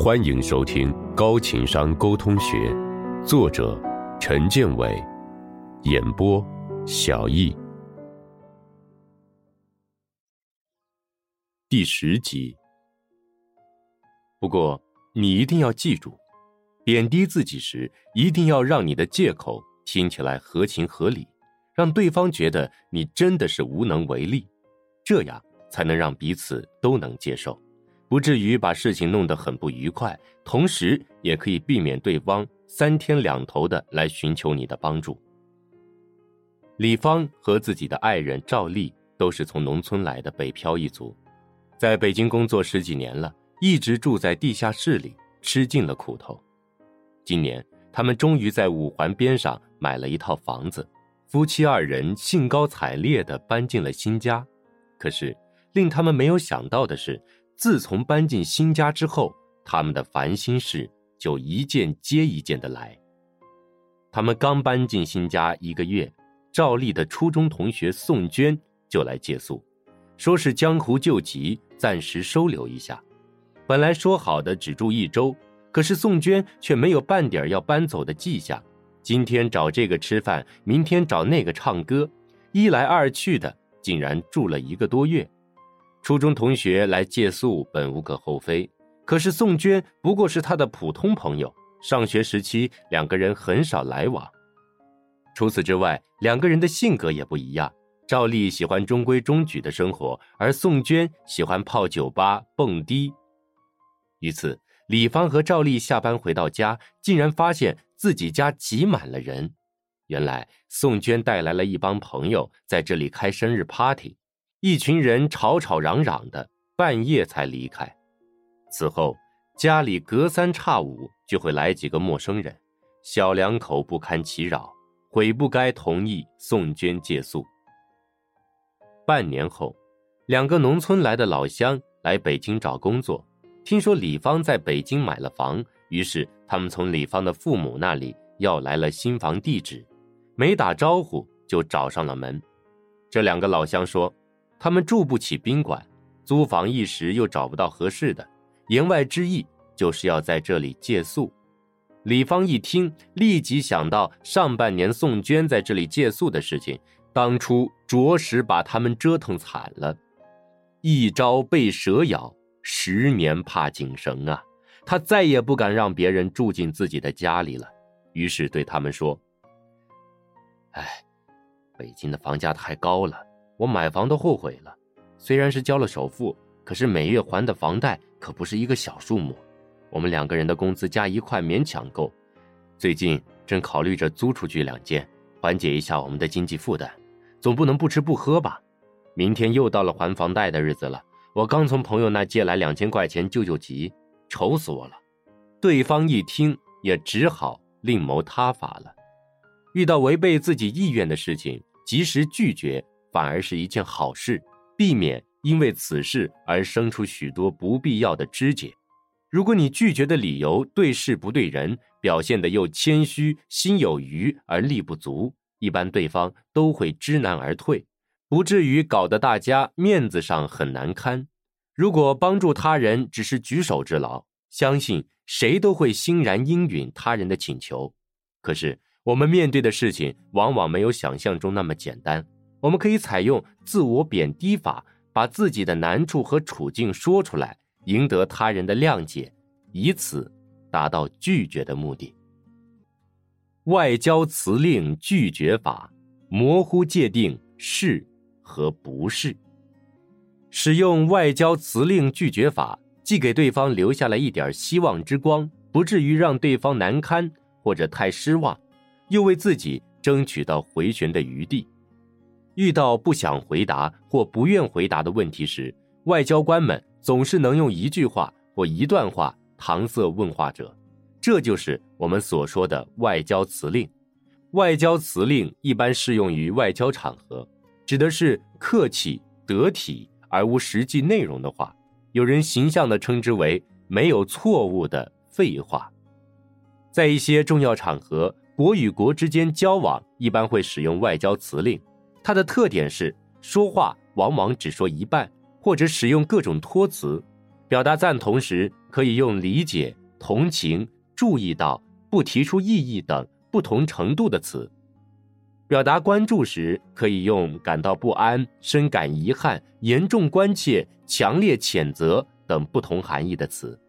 欢迎收听《高情商沟通学》，作者陈建伟，演播小易。第十集。不过，你一定要记住，贬低自己时，一定要让你的借口听起来合情合理，让对方觉得你真的是无能为力，这样才能让彼此都能接受。不至于把事情弄得很不愉快，同时也可以避免对方三天两头的来寻求你的帮助。李芳和自己的爱人赵丽都是从农村来的北漂一族，在北京工作十几年了，一直住在地下室里，吃尽了苦头。今年他们终于在五环边上买了一套房子，夫妻二人兴高采烈的搬进了新家。可是令他们没有想到的是。自从搬进新家之后，他们的烦心事就一件接一件的来。他们刚搬进新家一个月，赵丽的初中同学宋娟就来借宿，说是江湖救急，暂时收留一下。本来说好的只住一周，可是宋娟却没有半点要搬走的迹象。今天找这个吃饭，明天找那个唱歌，一来二去的，竟然住了一个多月。初中同学来借宿本无可厚非，可是宋娟不过是他的普通朋友，上学时期两个人很少来往。除此之外，两个人的性格也不一样。赵丽喜欢中规中矩的生活，而宋娟喜欢泡酒吧、蹦迪。一次，李芳和赵丽下班回到家，竟然发现自己家挤满了人。原来宋娟带来了一帮朋友在这里开生日 party。一群人吵吵嚷嚷的，半夜才离开。此后，家里隔三差五就会来几个陌生人，小两口不堪其扰，悔不该同意宋娟借宿。半年后，两个农村来的老乡来北京找工作，听说李芳在北京买了房，于是他们从李芳的父母那里要来了新房地址，没打招呼就找上了门。这两个老乡说。他们住不起宾馆，租房一时又找不到合适的，言外之意就是要在这里借宿。李芳一听，立即想到上半年宋娟在这里借宿的事情，当初着实把他们折腾惨了。一朝被蛇咬，十年怕井绳啊！他再也不敢让别人住进自己的家里了，于是对他们说：“哎，北京的房价太高了。”我买房都后悔了，虽然是交了首付，可是每月还的房贷可不是一个小数目。我们两个人的工资加一块勉强够，最近正考虑着租出去两间，缓解一下我们的经济负担。总不能不吃不喝吧？明天又到了还房贷的日子了，我刚从朋友那借来两千块钱救救急，愁死我了。对方一听，也只好另谋他法了。遇到违背自己意愿的事情，及时拒绝。反而是一件好事，避免因为此事而生出许多不必要的枝节。如果你拒绝的理由对事不对人，表现的又谦虚、心有余而力不足，一般对方都会知难而退，不至于搞得大家面子上很难堪。如果帮助他人只是举手之劳，相信谁都会欣然应允他人的请求。可是我们面对的事情往往没有想象中那么简单。我们可以采用自我贬低法，把自己的难处和处境说出来，赢得他人的谅解，以此达到拒绝的目的。外交辞令拒绝法，模糊界定是和不是。使用外交辞令拒绝法，既给对方留下了一点希望之光，不至于让对方难堪或者太失望，又为自己争取到回旋的余地。遇到不想回答或不愿回答的问题时，外交官们总是能用一句话或一段话搪塞问话者，这就是我们所说的外交辞令。外交辞令一般适用于外交场合，指的是客气得体而无实际内容的话。有人形象地称之为没有错误的废话。在一些重要场合，国与国之间交往一般会使用外交辞令。它的特点是说话往往只说一半，或者使用各种托词。表达赞同时，可以用理解、同情、注意到、不提出异议等不同程度的词；表达关注时，可以用感到不安、深感遗憾、严重关切、强烈谴责等不同含义的词。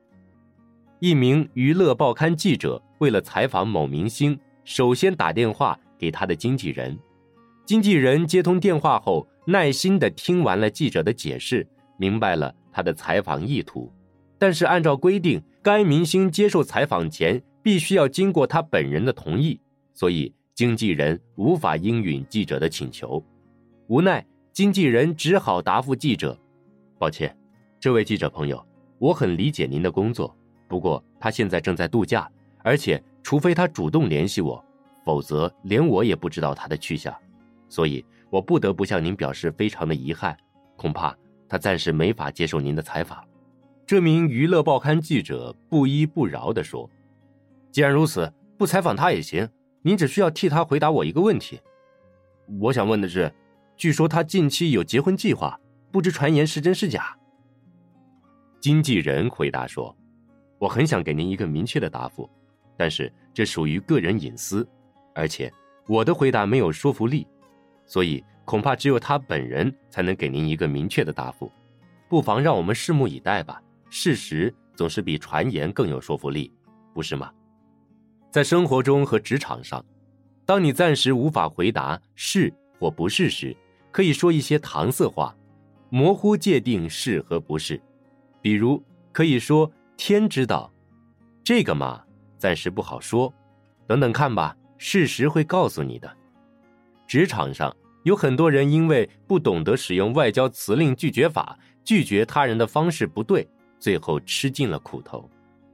一名娱乐报刊记者为了采访某明星，首先打电话给他的经纪人。经纪人接通电话后，耐心地听完了记者的解释，明白了他的采访意图。但是按照规定，该明星接受采访前必须要经过他本人的同意，所以经纪人无法应允记者的请求。无奈，经纪人只好答复记者：“抱歉，这位记者朋友，我很理解您的工作。”不过他现在正在度假，而且除非他主动联系我，否则连我也不知道他的去向，所以我不得不向您表示非常的遗憾，恐怕他暂时没法接受您的采访。这名娱乐报刊记者不依不饶地说：“既然如此，不采访他也行，您只需要替他回答我一个问题。我想问的是，据说他近期有结婚计划，不知传言是真是假？”经纪人回答说。我很想给您一个明确的答复，但是这属于个人隐私，而且我的回答没有说服力，所以恐怕只有他本人才能给您一个明确的答复。不妨让我们拭目以待吧。事实总是比传言更有说服力，不是吗？在生活中和职场上，当你暂时无法回答是或不是时，可以说一些搪塞话，模糊界定是和不是，比如可以说。天知道，这个嘛，暂时不好说，等等看吧，事实会告诉你的。职场上有很多人因为不懂得使用外交辞令拒绝法，拒绝他人的方式不对，最后吃尽了苦头。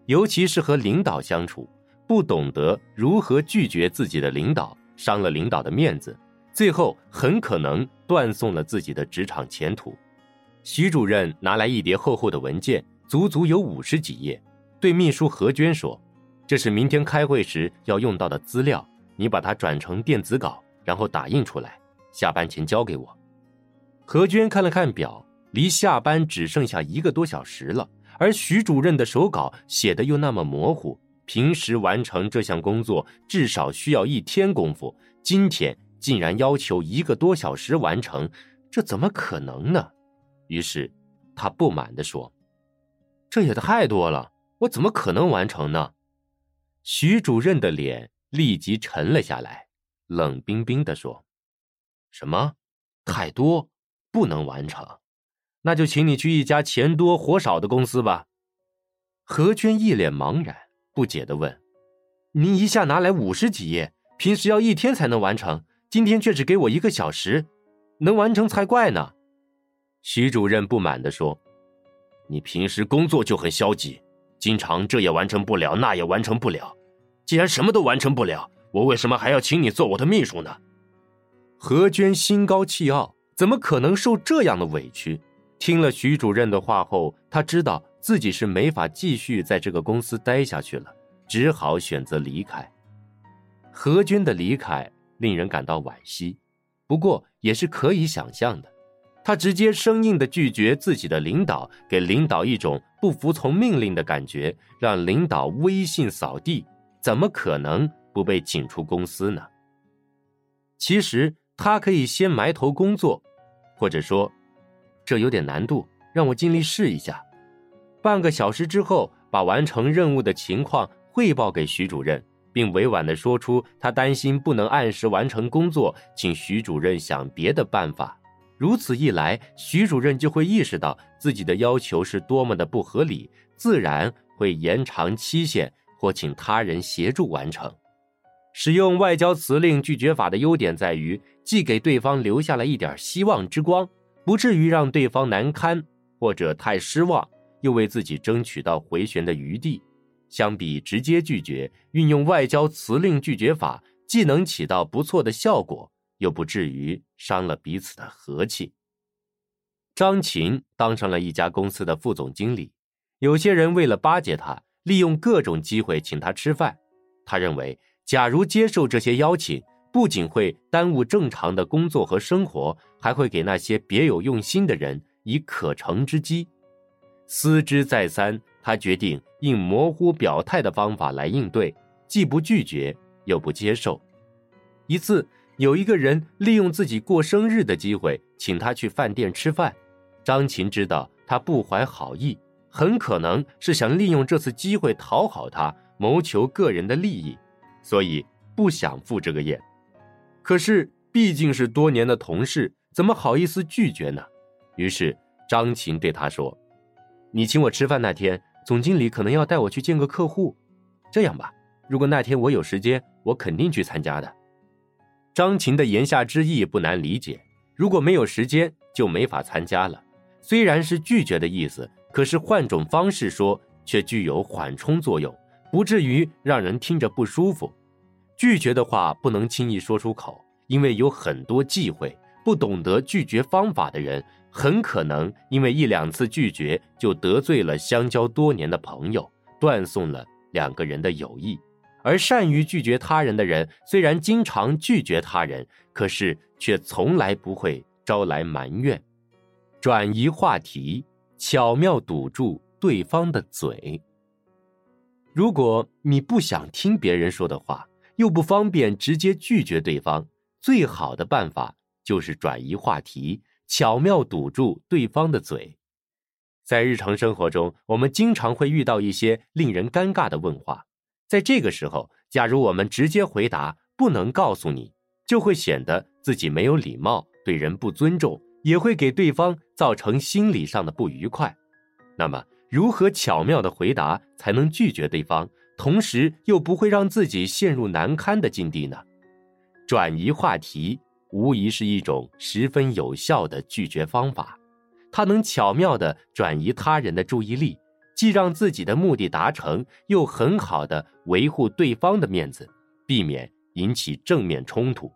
尤其是和领导相处，不懂得如何拒绝自己的领导，伤了领导的面子，最后很可能断送了自己的职场前途。徐主任拿来一叠厚厚的文件。足足有五十几页，对秘书何娟说：“这是明天开会时要用到的资料，你把它转成电子稿，然后打印出来，下班前交给我。”何娟看了看表，离下班只剩下一个多小时了，而徐主任的手稿写的又那么模糊，平时完成这项工作至少需要一天功夫，今天竟然要求一个多小时完成，这怎么可能呢？于是，他不满地说。这也太多了，我怎么可能完成呢？徐主任的脸立即沉了下来，冷冰冰的说：“什么？太多，不能完成？那就请你去一家钱多活少的公司吧。”何娟一脸茫然不解的问：“您一下拿来五十几页，平时要一天才能完成，今天却只给我一个小时，能完成才怪呢？”徐主任不满的说。你平时工作就很消极，经常这也完成不了，那也完成不了。既然什么都完成不了，我为什么还要请你做我的秘书呢？何娟心高气傲，怎么可能受这样的委屈？听了徐主任的话后，她知道自己是没法继续在这个公司待下去了，只好选择离开。何娟的离开令人感到惋惜，不过也是可以想象的。他直接生硬的拒绝自己的领导，给领导一种不服从命令的感觉，让领导威信扫地，怎么可能不被请出公司呢？其实他可以先埋头工作，或者说，这有点难度，让我尽力试一下。半个小时之后，把完成任务的情况汇报给徐主任，并委婉的说出他担心不能按时完成工作，请徐主任想别的办法。如此一来，徐主任就会意识到自己的要求是多么的不合理，自然会延长期限或请他人协助完成。使用外交辞令拒绝法的优点在于，既给对方留下了一点希望之光，不至于让对方难堪或者太失望，又为自己争取到回旋的余地。相比直接拒绝，运用外交辞令拒绝法，既能起到不错的效果。又不至于伤了彼此的和气。张琴当上了一家公司的副总经理，有些人为了巴结他，利用各种机会请他吃饭。他认为，假如接受这些邀请，不仅会耽误正常的工作和生活，还会给那些别有用心的人以可乘之机。思之再三，他决定用模糊表态的方法来应对，既不拒绝又不接受。一次，有一个人利用自己过生日的机会，请他去饭店吃饭。张琴知道他不怀好意，很可能是想利用这次机会讨好他，谋求个人的利益，所以不想赴这个宴。可是毕竟是多年的同事，怎么好意思拒绝呢？于是张琴对他说。你请我吃饭那天，总经理可能要带我去见个客户。这样吧，如果那天我有时间，我肯定去参加的。张琴的言下之意不难理解，如果没有时间，就没法参加了。虽然是拒绝的意思，可是换种方式说，却具有缓冲作用，不至于让人听着不舒服。拒绝的话不能轻易说出口，因为有很多忌讳。不懂得拒绝方法的人，很可能因为一两次拒绝就得罪了相交多年的朋友，断送了两个人的友谊。而善于拒绝他人的人，虽然经常拒绝他人，可是却从来不会招来埋怨。转移话题，巧妙堵住对方的嘴。如果你不想听别人说的话，又不方便直接拒绝对方，最好的办法。就是转移话题，巧妙堵住对方的嘴。在日常生活中，我们经常会遇到一些令人尴尬的问话。在这个时候，假如我们直接回答“不能告诉你”，就会显得自己没有礼貌，对人不尊重，也会给对方造成心理上的不愉快。那么，如何巧妙的回答才能拒绝对方，同时又不会让自己陷入难堪的境地呢？转移话题。无疑是一种十分有效的拒绝方法，它能巧妙地转移他人的注意力，既让自己的目的达成，又很好的维护对方的面子，避免引起正面冲突。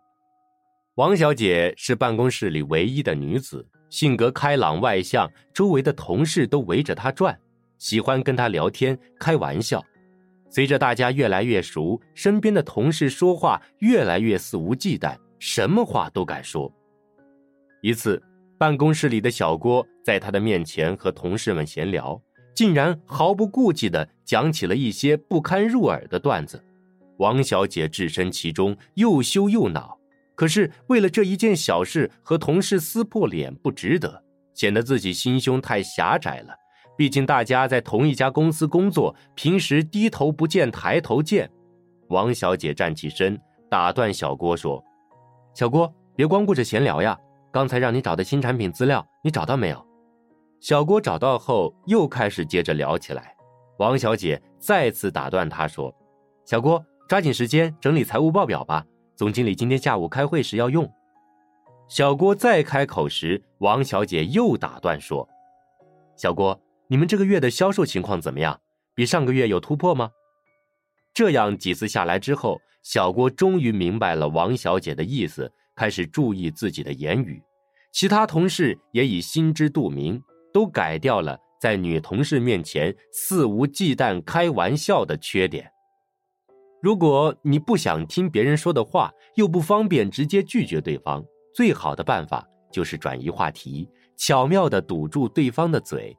王小姐是办公室里唯一的女子，性格开朗外向，周围的同事都围着他转，喜欢跟他聊天开玩笑。随着大家越来越熟，身边的同事说话越来越肆无忌惮。什么话都敢说。一次，办公室里的小郭在他的面前和同事们闲聊，竟然毫不顾忌地讲起了一些不堪入耳的段子。王小姐置身其中，又羞又恼。可是为了这一件小事和同事撕破脸不值得，显得自己心胸太狭窄了。毕竟大家在同一家公司工作，平时低头不见抬头见。王小姐站起身，打断小郭说。小郭，别光顾着闲聊呀！刚才让你找的新产品资料，你找到没有？小郭找到后，又开始接着聊起来。王小姐再次打断他说：“小郭，抓紧时间整理财务报表吧，总经理今天下午开会时要用。”小郭再开口时，王小姐又打断说：“小郭，你们这个月的销售情况怎么样？比上个月有突破吗？”这样几次下来之后。小郭终于明白了王小姐的意思，开始注意自己的言语。其他同事也已心知肚明，都改掉了在女同事面前肆无忌惮开玩笑的缺点。如果你不想听别人说的话，又不方便直接拒绝对方，最好的办法就是转移话题，巧妙的堵住对方的嘴。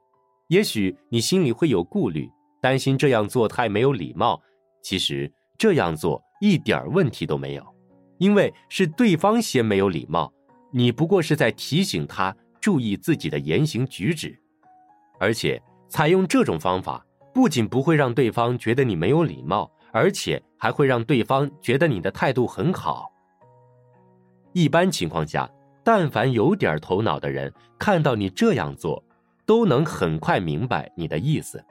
也许你心里会有顾虑，担心这样做太没有礼貌。其实这样做。一点问题都没有，因为是对方先没有礼貌，你不过是在提醒他注意自己的言行举止，而且采用这种方法，不仅不会让对方觉得你没有礼貌，而且还会让对方觉得你的态度很好。一般情况下，但凡有点头脑的人，看到你这样做，都能很快明白你的意思，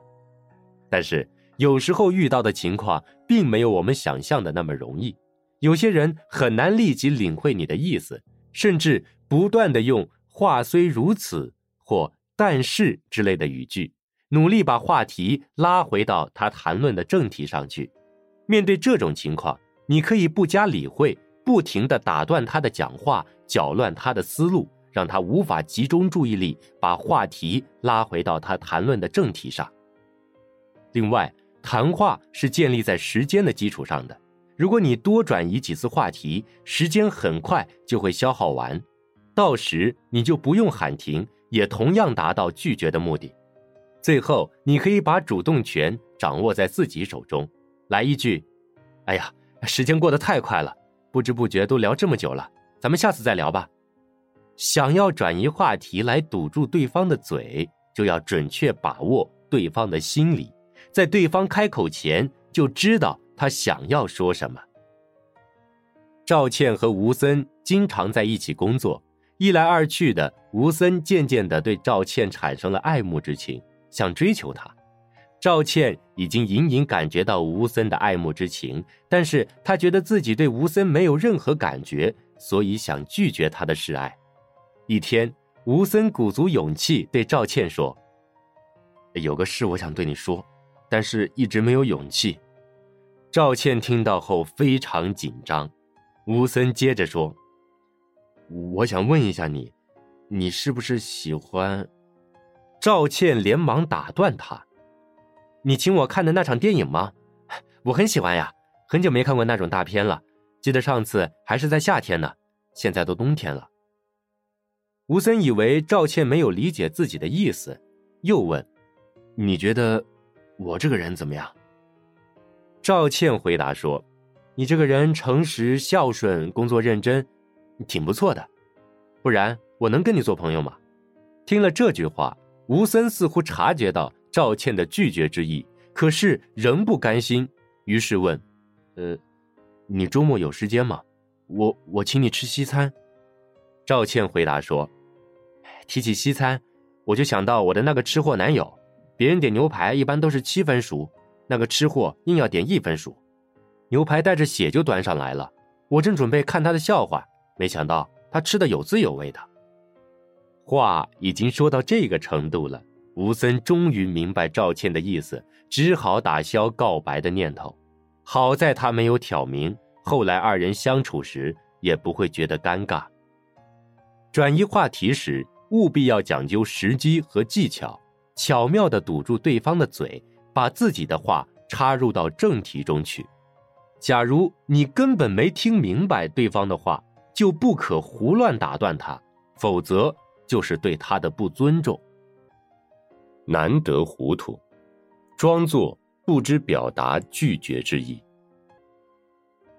但是。有时候遇到的情况并没有我们想象的那么容易，有些人很难立即领会你的意思，甚至不断的用“话虽如此”或“但是”之类的语句，努力把话题拉回到他谈论的正题上去。面对这种情况，你可以不加理会，不停的打断他的讲话，搅乱他的思路，让他无法集中注意力，把话题拉回到他谈论的正题上。另外，谈话是建立在时间的基础上的。如果你多转移几次话题，时间很快就会消耗完，到时你就不用喊停，也同样达到拒绝的目的。最后，你可以把主动权掌握在自己手中。来一句：“哎呀，时间过得太快了，不知不觉都聊这么久了，咱们下次再聊吧。”想要转移话题来堵住对方的嘴，就要准确把握对方的心理，在对方开口前就知道他想要说什么。赵倩和吴森经常在一起工作，一来二去的，吴森渐渐的对赵倩产生了爱慕之情。想追求她，赵倩已经隐隐感觉到吴森的爱慕之情，但是她觉得自己对吴森没有任何感觉，所以想拒绝他的示爱。一天，吴森鼓足勇气对赵倩说：“有个事我想对你说，但是一直没有勇气。”赵倩听到后非常紧张。吴森接着说：“我想问一下你，你是不是喜欢？”赵倩连忙打断他：“你请我看的那场电影吗？我很喜欢呀，很久没看过那种大片了。记得上次还是在夏天呢，现在都冬天了。”吴森以为赵倩没有理解自己的意思，又问：“你觉得我这个人怎么样？”赵倩回答说：“你这个人诚实孝顺，工作认真，挺不错的。不然我能跟你做朋友吗？”听了这句话。吴森似乎察觉到赵倩的拒绝之意，可是仍不甘心，于是问：“呃，你周末有时间吗？我我请你吃西餐。”赵倩回答说：“提起西餐，我就想到我的那个吃货男友，别人点牛排一般都是七分熟，那个吃货硬要点一分熟，牛排带着血就端上来了。我正准备看他的笑话，没想到他吃的有滋有味的。”话已经说到这个程度了，吴森终于明白赵倩的意思，只好打消告白的念头。好在他没有挑明，后来二人相处时也不会觉得尴尬。转移话题时，务必要讲究时机和技巧，巧妙地堵住对方的嘴，把自己的话插入到正题中去。假如你根本没听明白对方的话，就不可胡乱打断他，否则。就是对他的不尊重。难得糊涂，装作不知表达拒绝之意，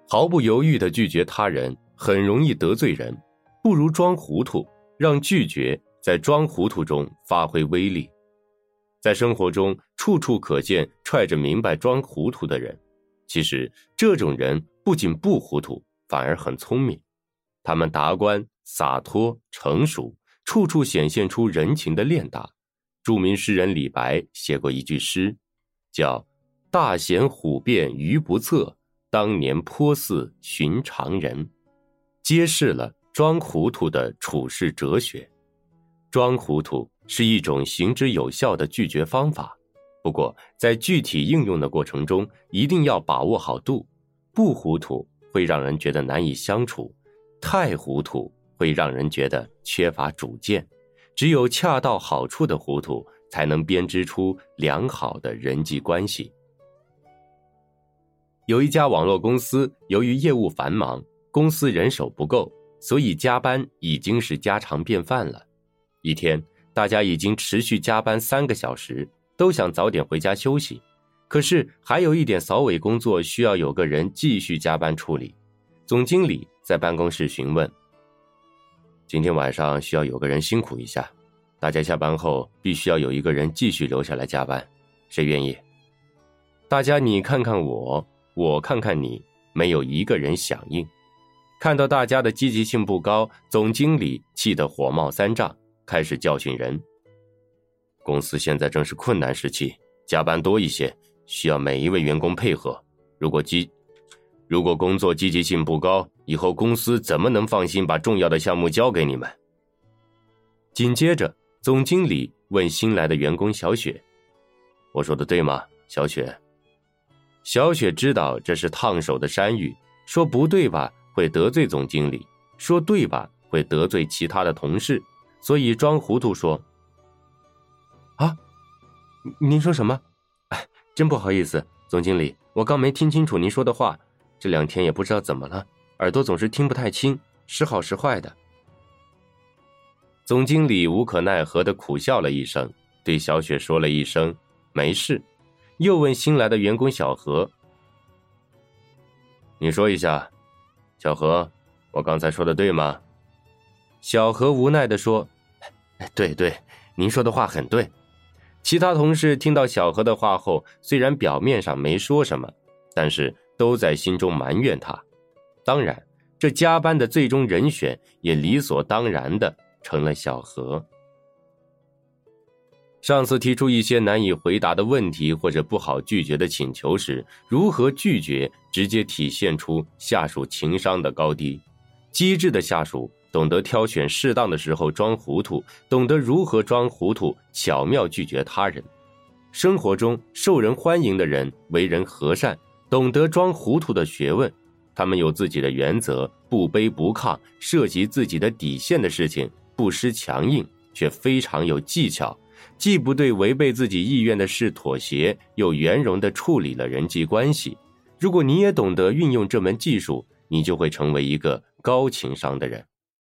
毫不犹豫的拒绝他人，很容易得罪人。不如装糊涂，让拒绝在装糊涂中发挥威力。在生活中，处处可见揣着明白装糊涂的人。其实，这种人不仅不糊涂，反而很聪明。他们达观、洒脱、成熟。处处显现出人情的练达。著名诗人李白写过一句诗，叫“大贤虎变愚不测，当年颇似寻常人”，揭示了装糊涂的处世哲学。装糊涂是一种行之有效的拒绝方法，不过在具体应用的过程中，一定要把握好度。不糊涂会让人觉得难以相处，太糊涂。会让人觉得缺乏主见，只有恰到好处的糊涂，才能编织出良好的人际关系。有一家网络公司，由于业务繁忙，公司人手不够，所以加班已经是家常便饭了。一天，大家已经持续加班三个小时，都想早点回家休息，可是还有一点扫尾工作需要有个人继续加班处理。总经理在办公室询问。今天晚上需要有个人辛苦一下，大家下班后必须要有一个人继续留下来加班，谁愿意？大家你看看我，我看看你，没有一个人响应。看到大家的积极性不高，总经理气得火冒三丈，开始教训人。公司现在正是困难时期，加班多一些，需要每一位员工配合。如果积，如果工作积极性不高，以后公司怎么能放心把重要的项目交给你们？紧接着，总经理问新来的员工小雪：“我说的对吗？”小雪，小雪知道这是烫手的山芋，说不对吧会得罪总经理，说对吧会得罪其他的同事，所以装糊涂说：“啊，您说什么？哎，真不好意思，总经理，我刚没听清楚您说的话，这两天也不知道怎么了。”耳朵总是听不太清，时好时坏的。总经理无可奈何的苦笑了一声，对小雪说了一声“没事”，又问新来的员工小何：“你说一下，小何，我刚才说的对吗？”小何无奈的说：“对对，您说的话很对。”其他同事听到小何的话后，虽然表面上没说什么，但是都在心中埋怨他。当然，这加班的最终人选也理所当然的成了小何。上司提出一些难以回答的问题或者不好拒绝的请求时，如何拒绝，直接体现出下属情商的高低。机智的下属懂得挑选适当的时候装糊涂，懂得如何装糊涂，巧妙拒绝他人。生活中受人欢迎的人，为人和善，懂得装糊涂的学问。他们有自己的原则，不卑不亢，涉及自己的底线的事情，不失强硬，却非常有技巧。既不对违背自己意愿的事妥协，又圆融的处理了人际关系。如果你也懂得运用这门技术，你就会成为一个高情商的人。